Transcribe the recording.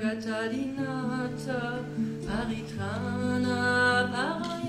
Gagadinata Paritrana Parana